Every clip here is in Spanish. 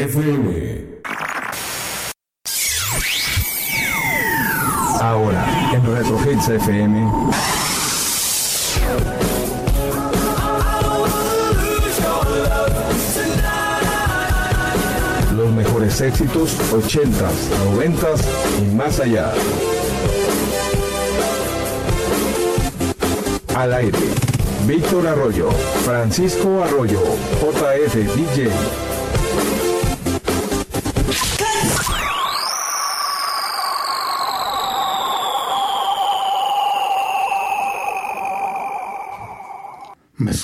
FM. Ahora, en Retro FM. Los mejores éxitos 80s, 90s y más allá. Al aire. Víctor Arroyo, Francisco Arroyo, JF DJ.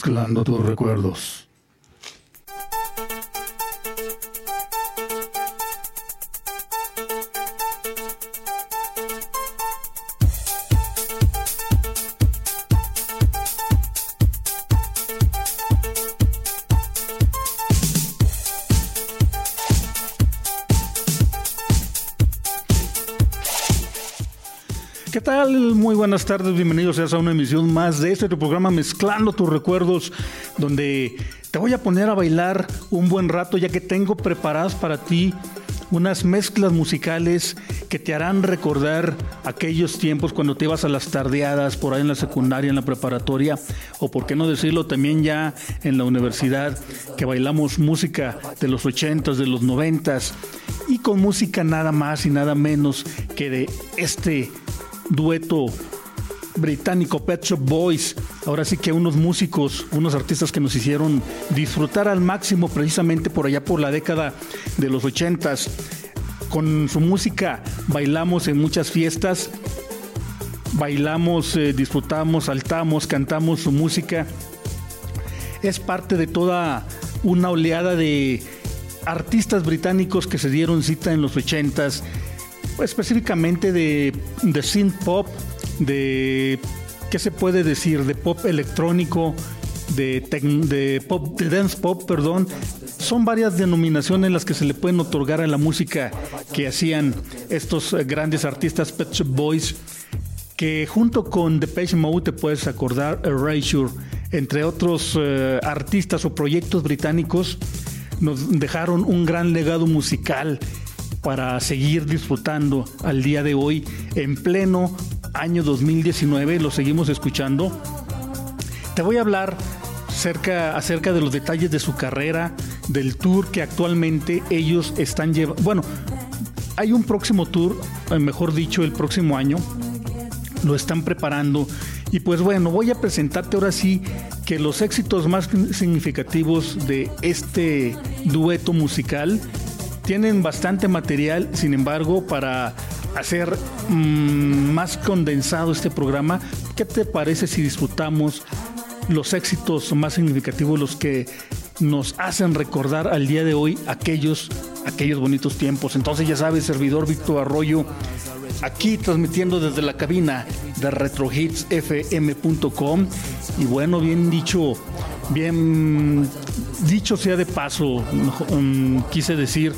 Mezclando tus recuerdos. Muy buenas tardes, bienvenidos a una emisión más de este programa Mezclando tus recuerdos, donde te voy a poner a bailar un buen rato ya que tengo preparadas para ti unas mezclas musicales que te harán recordar aquellos tiempos cuando te ibas a las tardeadas por ahí en la secundaria, en la preparatoria, o por qué no decirlo también ya en la universidad, que bailamos música de los ochentas, de los noventas, y con música nada más y nada menos que de este dueto británico Pet Shop Boys. Ahora sí que unos músicos, unos artistas que nos hicieron disfrutar al máximo precisamente por allá por la década de los ochentas. Con su música bailamos en muchas fiestas, bailamos, eh, disfrutamos, saltamos, cantamos su música. Es parte de toda una oleada de artistas británicos que se dieron cita en los ochentas, específicamente de, de synth pop, de ¿qué se puede decir? de pop electrónico, de, de pop, de dance pop, perdón. Son varias denominaciones las que se le pueden otorgar a la música que hacían estos grandes artistas Pet Shop Boys, que junto con Depeche Mode te puedes acordar Erasure, entre otros eh, artistas o proyectos británicos, nos dejaron un gran legado musical para seguir disfrutando al día de hoy en pleno año 2019, lo seguimos escuchando. Te voy a hablar cerca, acerca de los detalles de su carrera, del tour que actualmente ellos están llevando. Bueno, hay un próximo tour, eh, mejor dicho, el próximo año. Lo están preparando. Y pues bueno, voy a presentarte ahora sí que los éxitos más significativos de este dueto musical tienen bastante material, sin embargo, para hacer mmm, más condensado este programa, ¿qué te parece si disfrutamos los éxitos más significativos, los que nos hacen recordar al día de hoy aquellos, aquellos bonitos tiempos? Entonces ya sabes, servidor Víctor Arroyo, aquí transmitiendo desde la cabina de retrohitsfm.com y bueno, bien dicho, bien dicho sea de paso, um, quise decir,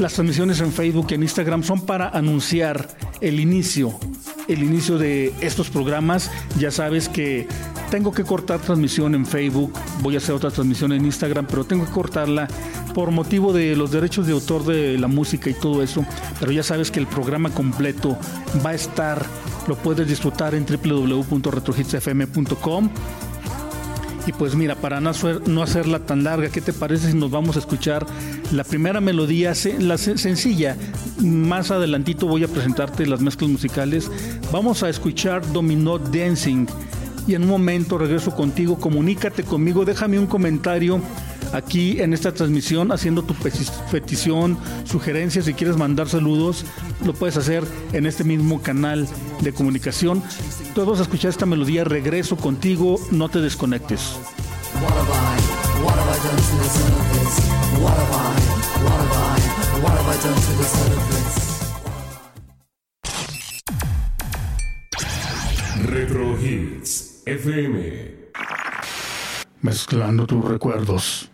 las transmisiones en Facebook y en Instagram son para anunciar el inicio, el inicio de estos programas. Ya sabes que tengo que cortar transmisión en Facebook, voy a hacer otra transmisión en Instagram, pero tengo que cortarla por motivo de los derechos de autor de la música y todo eso. Pero ya sabes que el programa completo va a estar, lo puedes disfrutar en www.retrohitsfm.com y pues mira, para no, hacerla tan larga, ¿qué te parece si nos vamos a escuchar la primera melodía, la sencilla? Más adelantito voy a presentarte las mezclas musicales. Vamos a escuchar Dominó Dancing. Y en un momento regreso contigo, comunícate conmigo, déjame un comentario aquí en esta transmisión haciendo tu petición, sugerencias, si quieres mandar saludos, lo puedes hacer en este mismo canal de comunicación. Todos a escuchar esta melodía, regreso contigo, no te desconectes. Retro Hits FM. Mezclando tus recuerdos.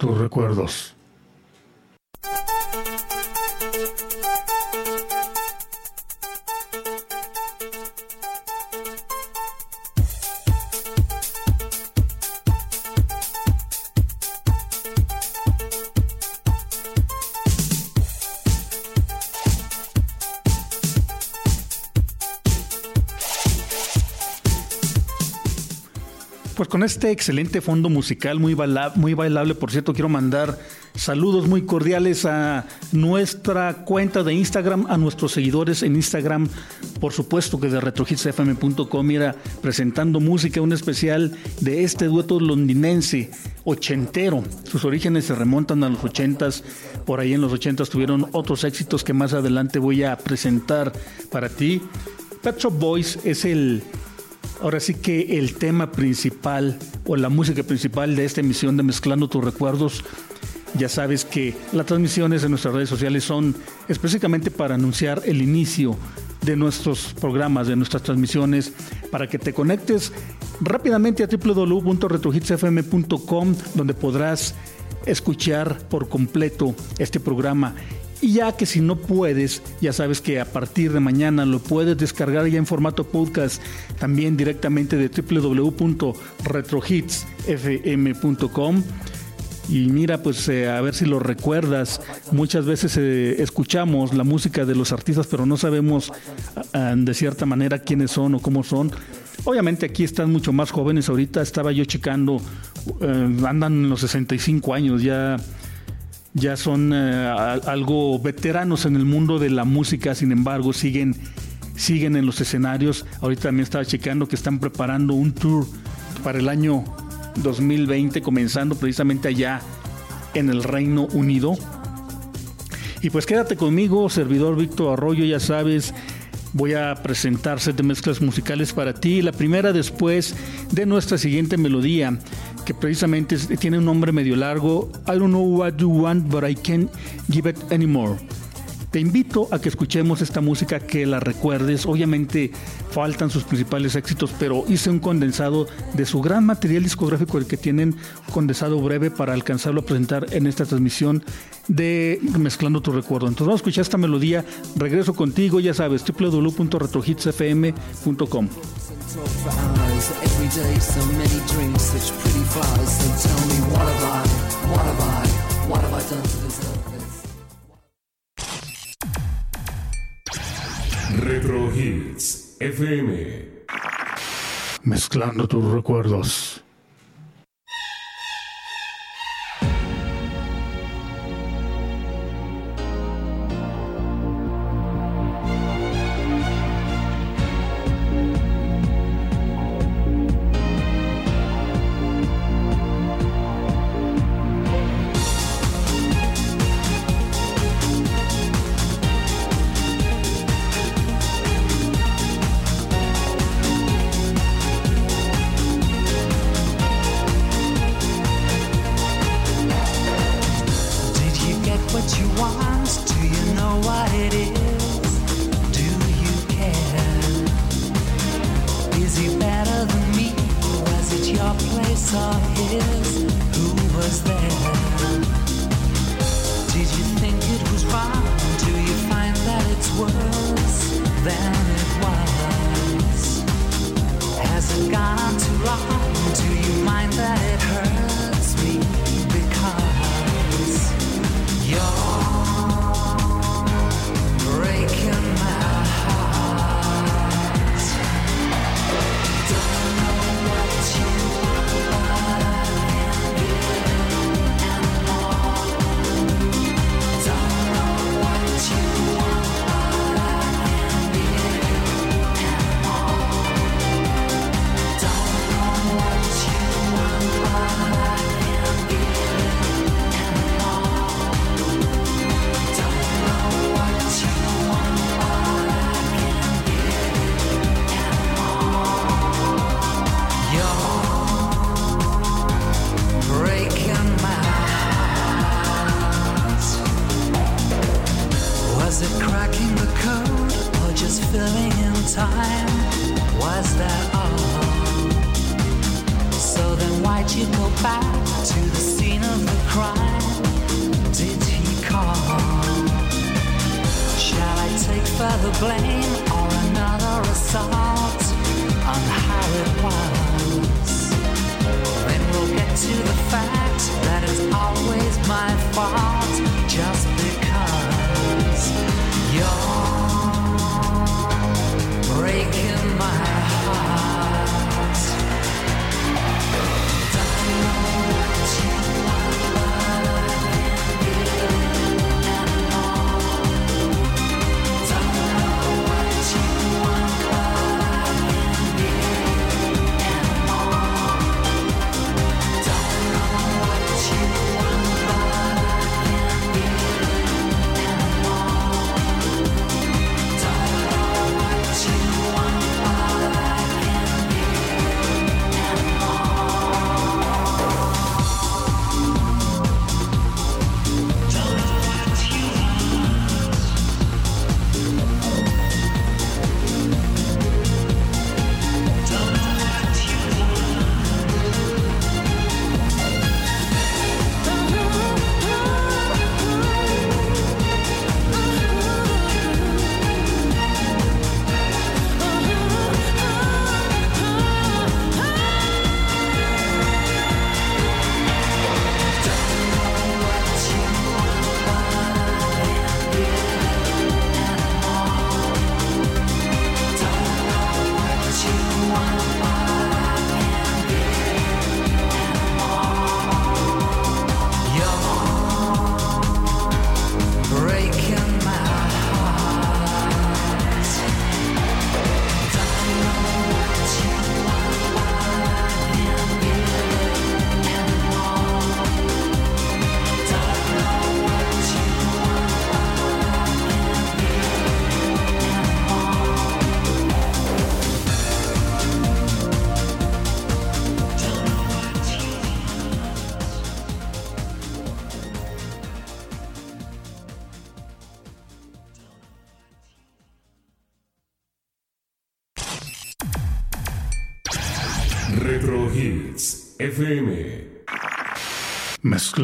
tus recuerdos. con este excelente fondo musical, muy, muy bailable, por cierto, quiero mandar saludos muy cordiales a nuestra cuenta de Instagram, a nuestros seguidores en Instagram, por supuesto que de retrohitsfm.com, mira, presentando música, un especial de este dueto londinense, ochentero. Sus orígenes se remontan a los ochentas, por ahí en los ochentas tuvieron otros éxitos que más adelante voy a presentar para ti. Pet Shop Boys es el Ahora sí que el tema principal o la música principal de esta emisión de Mezclando tus recuerdos, ya sabes que las transmisiones en nuestras redes sociales son específicamente para anunciar el inicio de nuestros programas, de nuestras transmisiones, para que te conectes rápidamente a www.retrohitsfm.com donde podrás escuchar por completo este programa. Y ya que si no puedes, ya sabes que a partir de mañana lo puedes descargar ya en formato podcast, también directamente de www.retrohitsfm.com. Y mira, pues eh, a ver si lo recuerdas. Muchas veces eh, escuchamos la música de los artistas, pero no sabemos de cierta manera quiénes son o cómo son. Obviamente aquí están mucho más jóvenes. Ahorita estaba yo checando, eh, andan los 65 años, ya, ya son algo veteranos en el mundo de la música, sin embargo siguen, siguen en los escenarios. Ahorita también estaba checando que están preparando un tour para el año 2020, comenzando precisamente allá en el Reino Unido. Y pues quédate conmigo, servidor Víctor Arroyo, ya sabes, voy a presentar de mezclas musicales para ti. La primera después de nuestra siguiente melodía, que precisamente tiene un nombre medio largo, I don't know what you want, but I can't give it anymore. Te invito a que escuchemos esta música, que la recuerdes. Obviamente faltan sus principales éxitos, pero hice un condensado de su gran material discográfico, el que tienen condensado breve para alcanzarlo a presentar en esta transmisión de Mezclando tu Recuerdo. Entonces vamos a escuchar esta melodía. Regreso contigo, ya sabes, www.retrohitsfm.com. Retro Hits FM. Mezclando tus recuerdos. Was it cracking the code or just filling in time? Was that all? So then why'd you go back to the scene of the crime? Did he call? Shall I take further blame or another assault on how it was? Then we'll get to the fact that it's always my fault just because. You're breaking my heart.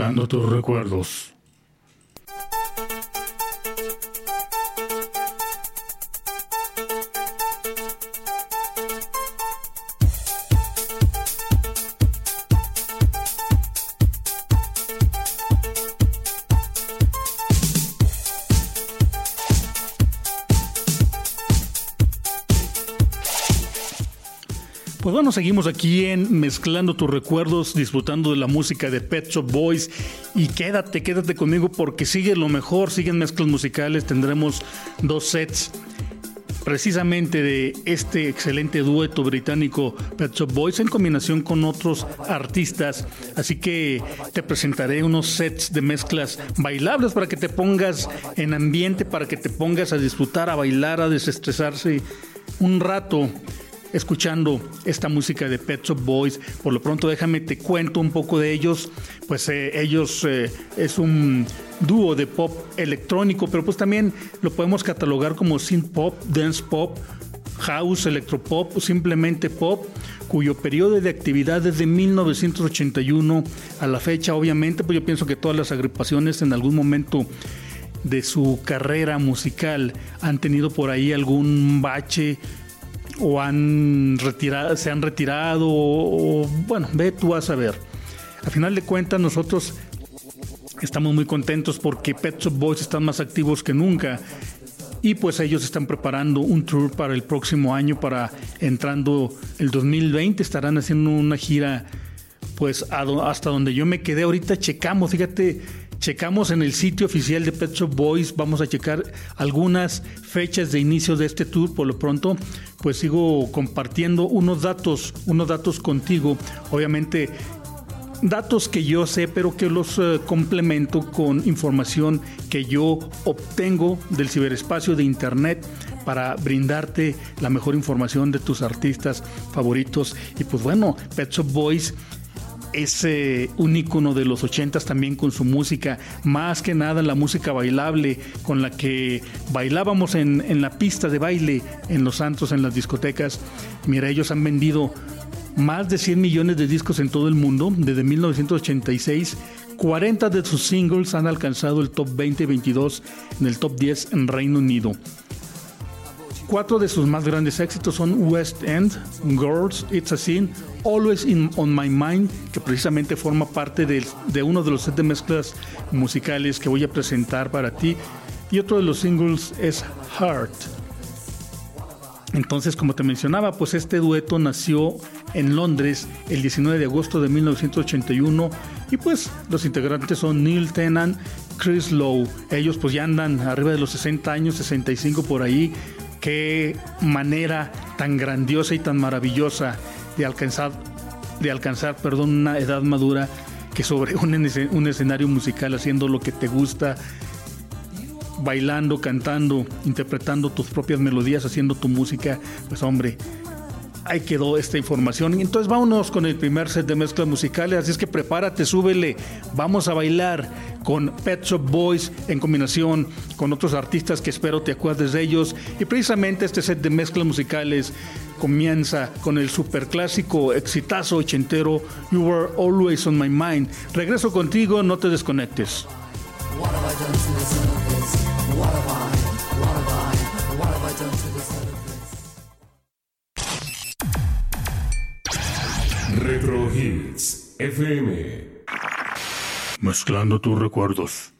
Mezclando tus recuerdos. Seguimos aquí en Mezclando tus recuerdos, disfrutando de la música de Pet Shop Boys. Y quédate, quédate conmigo porque sigue lo mejor, siguen mezclas musicales. Tendremos dos sets precisamente de este excelente dueto británico Pet Shop Boys en combinación con otros artistas. Así que te presentaré unos sets de mezclas bailables para que te pongas en ambiente, para que te pongas a disfrutar, a bailar, a desestresarse un rato escuchando esta música de Pet Shop Boys. Por lo pronto déjame te cuento un poco de ellos. Pues eh, ellos eh, es un dúo de pop electrónico, pero pues también lo podemos catalogar como synth pop, dance pop, house, electropop o simplemente pop, cuyo periodo de actividad es de 1981 a la fecha. Obviamente, pues yo pienso que todas las agrupaciones en algún momento de su carrera musical han tenido por ahí algún bache o han retirado, se han retirado, o, bueno, ve tú a saber. A final de cuentas, nosotros estamos muy contentos porque Pet Shop Boys están más activos que nunca. Y pues ellos están preparando un tour para el próximo año, para entrando el 2020, estarán haciendo una gira pues hasta donde yo me quedé ahorita checamos, fíjate, checamos en el sitio oficial de Pet Shop Boys, vamos a checar algunas fechas de inicio de este tour, por lo pronto pues sigo compartiendo unos datos, unos datos contigo, obviamente datos que yo sé, pero que los eh, complemento con información que yo obtengo del ciberespacio de Internet para brindarte la mejor información de tus artistas favoritos. Y pues bueno, Pet Shop Boys es un ícono de los ochentas también con su música, más que nada la música bailable con la que bailábamos en, en la pista de baile, en los santos, en las discotecas. Mira, ellos han vendido más de 100 millones de discos en todo el mundo desde 1986. 40 de sus singles han alcanzado el top 20 y 22 en el top 10 en Reino Unido. Cuatro de sus más grandes éxitos son West End, Girls, It's a Sin, Always On My Mind, que precisamente forma parte de, de uno de los set de mezclas musicales que voy a presentar para ti. Y otro de los singles es Heart. Entonces, como te mencionaba, pues este dueto nació en Londres el 19 de agosto de 1981 y pues los integrantes son Neil Tennant, Chris Lowe. Ellos pues ya andan arriba de los 60 años, 65 por ahí. Qué manera tan grandiosa y tan maravillosa de alcanzar, de alcanzar, perdón, una edad madura que sobre un, un escenario musical haciendo lo que te gusta, bailando, cantando, interpretando tus propias melodías, haciendo tu música, pues hombre, ahí quedó esta información. Entonces vámonos con el primer set de mezclas musicales, así es que prepárate, súbele, vamos a bailar con Pet Shop Boys en combinación con otros artistas que espero te acuerdes de ellos. Y precisamente este set de mezclas musicales comienza con el superclásico exitazo ochentero You Were Always on My Mind. Regreso contigo, no te desconectes. Retro Hits FM. Mezclando tus recuerdos.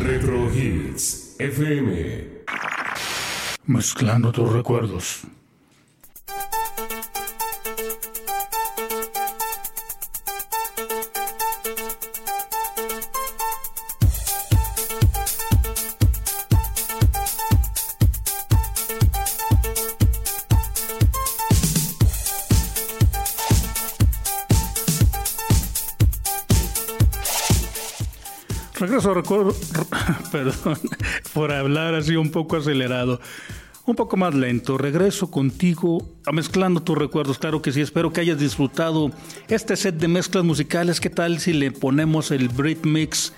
Retro Hits FM. Mezclando tus recuerdos. Recuerdo, perdón, por hablar así un poco acelerado, un poco más lento. Regreso contigo a mezclando tus recuerdos. Claro que sí, espero que hayas disfrutado este set de mezclas musicales. ¿Qué tal si le ponemos el Brit Mix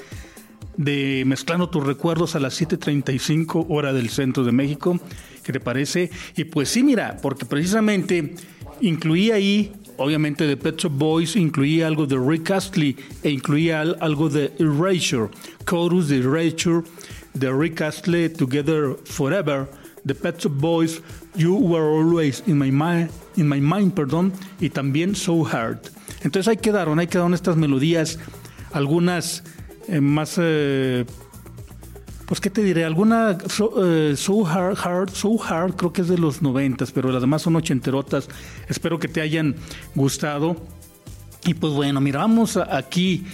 de Mezclando tus recuerdos a las 7:35 hora del centro de México? ¿Qué te parece? Y pues sí, mira, porque precisamente incluí ahí obviamente de Pet Shop Boys incluía algo de Rick Astley e incluía al- algo de Erasure, Chorus de Erasure, de Rick Astley, Together Forever, de Pet Shop Boys, You Were Always in My Mind, in my mind perdón, y también So Hard. Entonces ahí quedaron, ahí quedaron estas melodías, algunas eh, más eh, pues qué te diré, alguna so, eh, so hard, hard, so hard, creo que es de los noventas, pero las demás son ochenterotas. Espero que te hayan gustado. Y pues bueno, mira, vamos aquí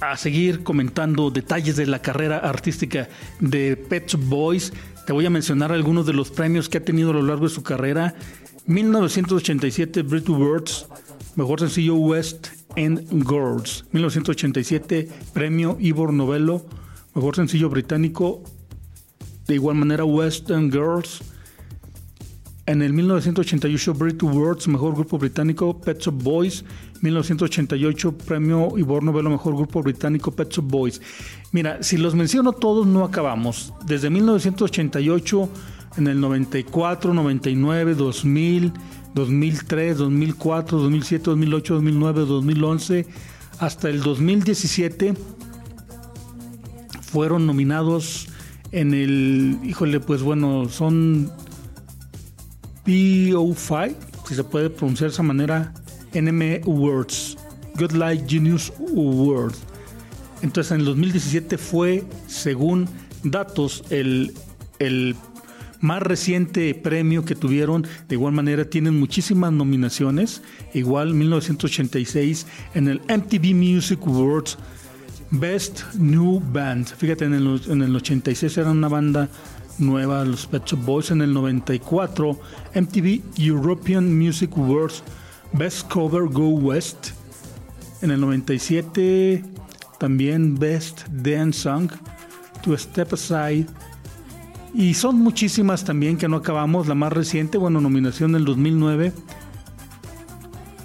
a seguir comentando detalles de la carrera artística de Pet Boys. Te voy a mencionar algunos de los premios que ha tenido a lo largo de su carrera. 1987 Brit Awards, mejor sencillo West End Girls. 1987 premio Ivor Novello, mejor sencillo británico. De igual manera West End Girls. En el 1988 Brit Awards, mejor grupo británico, Pet Shop Boys. 1988 premio Ivor Novello, mejor grupo británico, Pet Shop Boys. Mira, si los menciono todos no acabamos. Desde 1988, en el 94, 99, 2000, 2003, 2004, 2007, 2008, 2009, 2011, hasta el 2017 fueron nominados en el, híjole, pues bueno, son PO5, si se puede pronunciar de esa manera, NM Awards, Good Life Genius Awards. Entonces en el 2017 fue, según datos, el, el más reciente premio que tuvieron. De igual manera tienen muchísimas nominaciones. Igual 1986 en el MTV Music Awards Best New Band. Fíjate, en el, en el 86 era una banda nueva, los Pet Shop Boys. En el 94 MTV European Music Awards Best Cover Go West. En el 97 también Best Dance Song To Step Aside. Y son muchísimas también que no acabamos. La más reciente, bueno, nominación del 2009.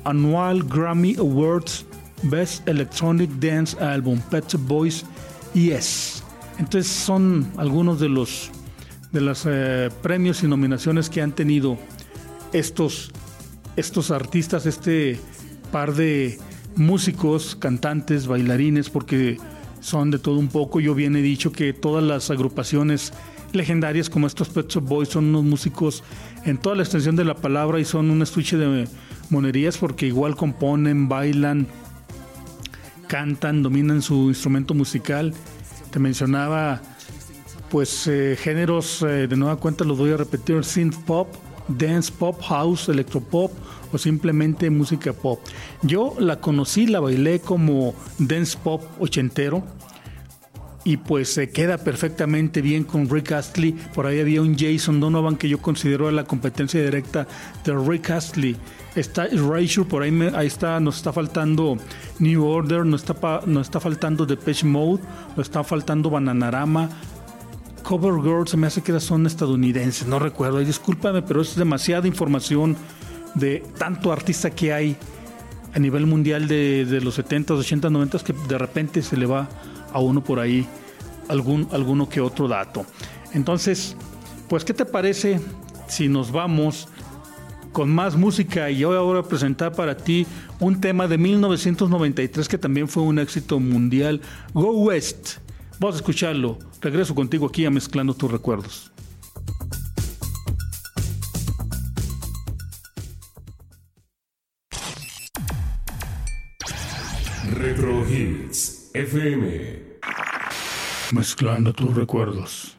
Annual Grammy Awards Best Electronic Dance Album, Pet Boys Yes. Entonces son algunos de los de los eh, premios y nominaciones que han tenido estos, estos artistas, este par de músicos, cantantes, bailarines, porque son de todo un poco. Yo bien he dicho que todas las agrupaciones legendarias como estos Pet Shop Boys son unos músicos en toda la extensión de la palabra y son un estuche de monerías porque igual componen, bailan, cantan, dominan su instrumento musical. Te mencionaba pues eh, géneros, eh, de nueva cuenta los voy a repetir, synth pop, dance pop, house, electropop o simplemente música pop. Yo la conocí, la bailé como dance pop ochentero y pues se queda perfectamente bien con Rick Astley. Por ahí había un Jason Donovan que yo considero la competencia directa de Rick Astley. Está Erasure, por ahí, ahí está, nos está faltando New Order, nos está, nos está faltando Depeche Mode, nos está faltando Bananarama, Cover Girl se me hace que son estadounidenses, no recuerdo. Discúlpame, pero es demasiada información de tanto artista que hay a nivel mundial de, los 70, 80, 90 que de repente se le va a uno por ahí algún, alguno que otro dato. Entonces, pues, ¿qué te parece si nos vamos con más música? Y yo voy ahora a presentar para ti un tema de 1993 que también fue un éxito mundial, Go West. Vamos a escucharlo. Regreso contigo aquí a Mezclando tus recuerdos. Retro Hits FM. Mezclando tus recuerdos.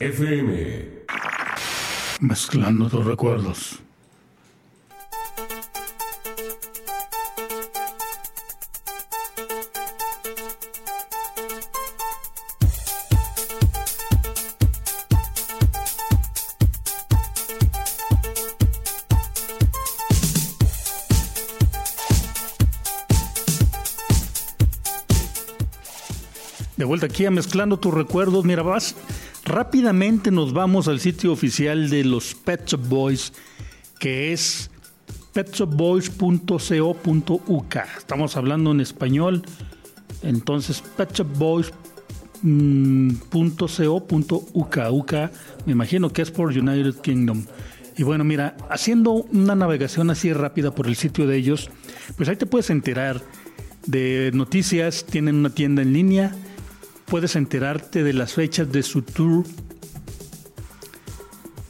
FM. Mezclando tus recuerdos. De vuelta aquí a Mezclando tus recuerdos. Mira, vas rápidamente nos vamos al sitio oficial de los Pet Shop Boys, que es petshopboys.co.uk. Estamos hablando en español. Entonces, petshopboys.co.uk. UK, me imagino que es por United Kingdom. Y bueno, mira, haciendo una navegación así rápida por el sitio de ellos, pues ahí te puedes enterar de noticias, tienen una tienda en línea, puedes enterarte de las fechas de su tour,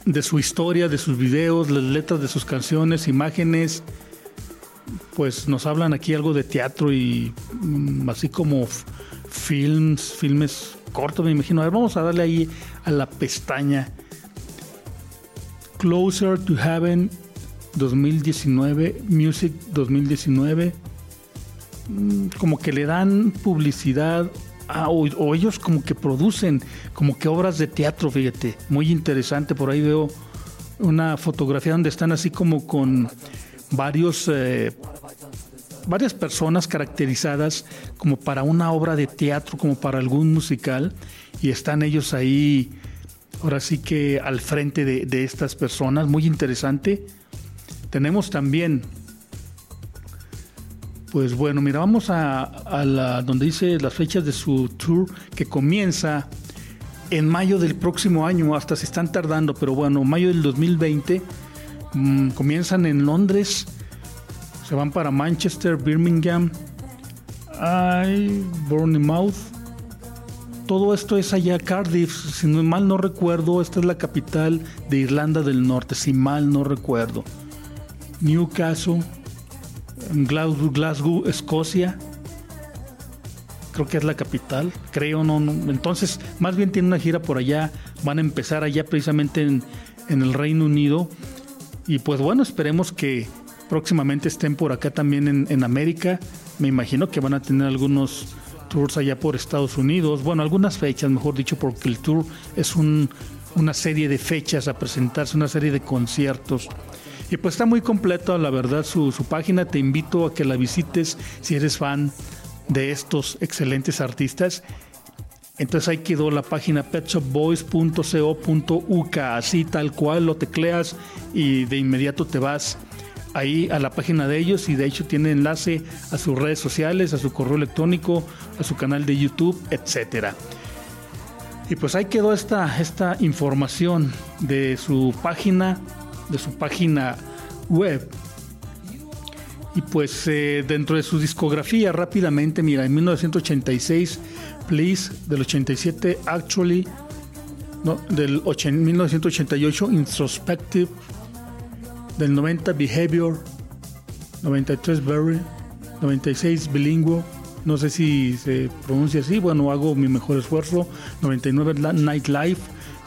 de su historia, de sus videos, las letras de sus canciones, imágenes. Pues nos hablan aquí algo de teatro y mm, así como films, filmes cortos, me imagino. A ver, vamos a darle ahí a la pestaña. Closer to Heaven 2019, Music 2019. Mm, como que le dan publicidad Ah, o, ellos como que producen como que obras de teatro, fíjate, muy interesante. Por ahí veo una fotografía donde están así como con varios eh, varias personas caracterizadas como para una obra de teatro, como para algún musical, y están ellos ahí, ahora sí que al frente de, de estas personas, muy interesante. Tenemos también pues bueno, mira, vamos a, la, donde dice las fechas de su tour que comienza en mayo del próximo año, hasta se están tardando, pero bueno, mayo del 2020 mm, comienzan en Londres, se van para Manchester, Birmingham, ay, Bournemouth. Todo esto es allá Cardiff, si mal no recuerdo, esta es la capital de Irlanda del Norte, si mal no recuerdo. Newcastle, Glasgow, Glasgow, Escocia. Creo que es la capital, creo, no, Entonces, más bien tiene una gira por allá. Van a empezar allá precisamente en, el Reino Unido. Y pues bueno, esperemos que próximamente estén por acá también en, en América. Me imagino que van a tener algunos tours allá por Estados Unidos. Bueno, algunas fechas, mejor dicho, porque el tour es un, una serie de fechas a presentarse, una serie de conciertos. Y pues está muy completo, la verdad, su, página. Te invito a que la visites si eres fan de estos excelentes artistas. Entonces ahí quedó la página petshopboys.co.uk, así tal cual lo tecleas y de inmediato te vas ahí a la página de ellos y de hecho tiene enlace a sus redes sociales, a su correo electrónico, a su canal de YouTube, etcétera. Y pues ahí quedó esta, esta información de su página de su página web. Y pues eh, dentro de su discografía rápidamente, mira, en 1986, Please, del 87, Actually, no, del 1988, Introspective, del 90, Behavior, 93, Very, 96, Bilingüe, no sé si se pronuncia así, bueno, hago mi mejor esfuerzo, 99, Nightlife,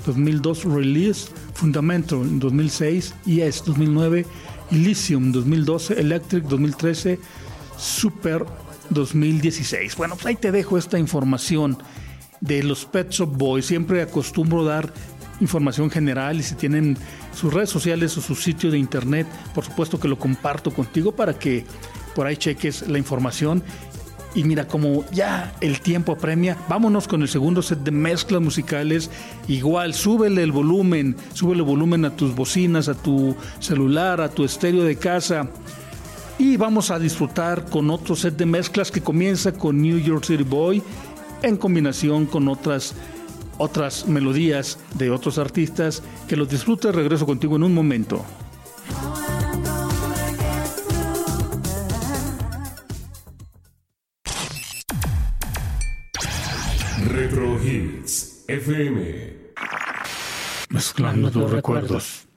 2002, Release, Fundamental en 2006, Yes 2009, Elysium 2012, Electric 2013, Super 2016. Bueno, pues ahí te dejo esta información de los Pet Shop Boys. Siempre acostumbro dar información general y si tienen sus redes sociales o su sitio de internet, por supuesto que lo comparto contigo para que por ahí cheques la información y mira, como ya el tiempo apremia, vámonos con el segundo set de mezclas musicales. Igual, súbele el volumen, súbele el volumen a tus bocinas, a tu celular, a tu estéreo de casa. Y vamos a disfrutar con otro set de mezclas que comienza con New York City Boy en combinación con otras otras melodías de otros artistas. Que los disfrutes, regreso contigo en un momento. FM. Mezclando tus recuerdos.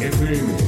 FM.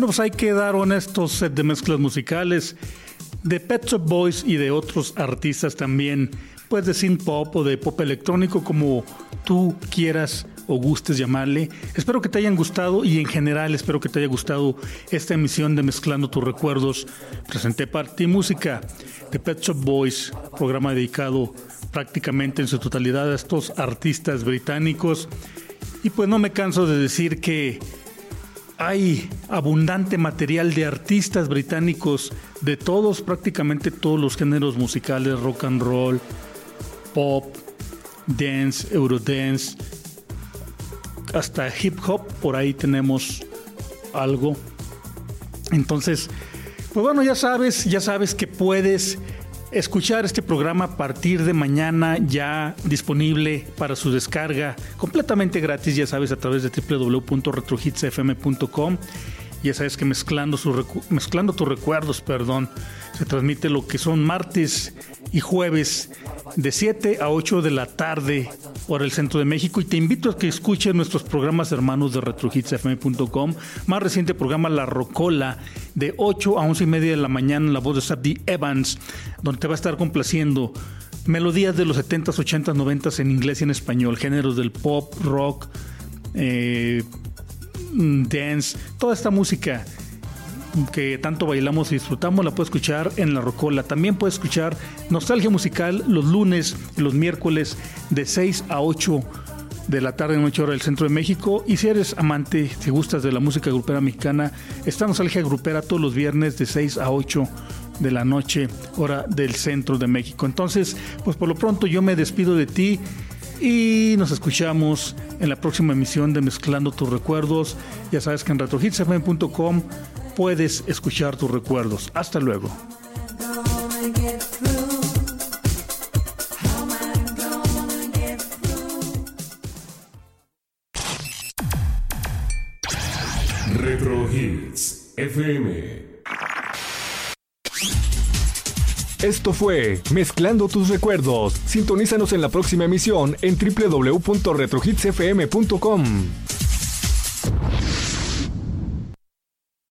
Bueno, pues hay que dar honestos set de mezclas musicales de Pet Shop Boys y de otros artistas también, pues de synth pop o de pop electrónico como tú quieras o gustes llamarle. Espero que te hayan gustado y en general espero que te haya gustado esta emisión de Mezclando tus recuerdos. Presenté para ti música de Pet Shop Boys, programa dedicado prácticamente en su totalidad a estos artistas británicos. Y pues no me canso de decir que hay abundante material de artistas británicos de todos, prácticamente todos los géneros musicales, rock and roll, pop, dance, eurodance, hasta hip hop, por ahí tenemos algo. Entonces, pues bueno, ya sabes, ya sabes que puedes escuchar este programa a partir de mañana ya disponible para su descarga completamente gratis, ya sabes, a través de www.retrohitsfm.com. Ya sabes que mezclando, mezclando tus recuerdos, perdón, se transmite lo que son martes y jueves de 7 a 8 de la tarde, hora del centro de México. Y te invito a que escuches nuestros programas hermanos de retrohitsfm.com. Más reciente programa La Rocola, de 8 a 11 y media de la mañana, en la voz de Sabdi Evans, donde te va a estar complaciendo melodías de los 70s, 80s, 90s en inglés y en español, géneros del pop, rock, eh, dance, toda esta música que tanto bailamos y disfrutamos la puedes escuchar en la Rocola. También puedes escuchar Nostalgia Musical los lunes y los miércoles de 6 a 8 de la tarde en 8 horas del centro de México. Y si eres amante, si gustas de la música grupera mexicana, está Nostalgia Grupera todos los viernes de 6 a 8 de la noche, hora del centro de México. Entonces, pues por lo pronto yo me despido de ti y nos escuchamos en la próxima emisión de Mezclando tus recuerdos. Ya sabes que en retrohitsfm.com puedes escuchar tus recuerdos. Hasta luego. Retro Hits FM. Esto fue Mezclando tus recuerdos. Sintonízanos en la próxima emisión en www.retrohitsfm.com.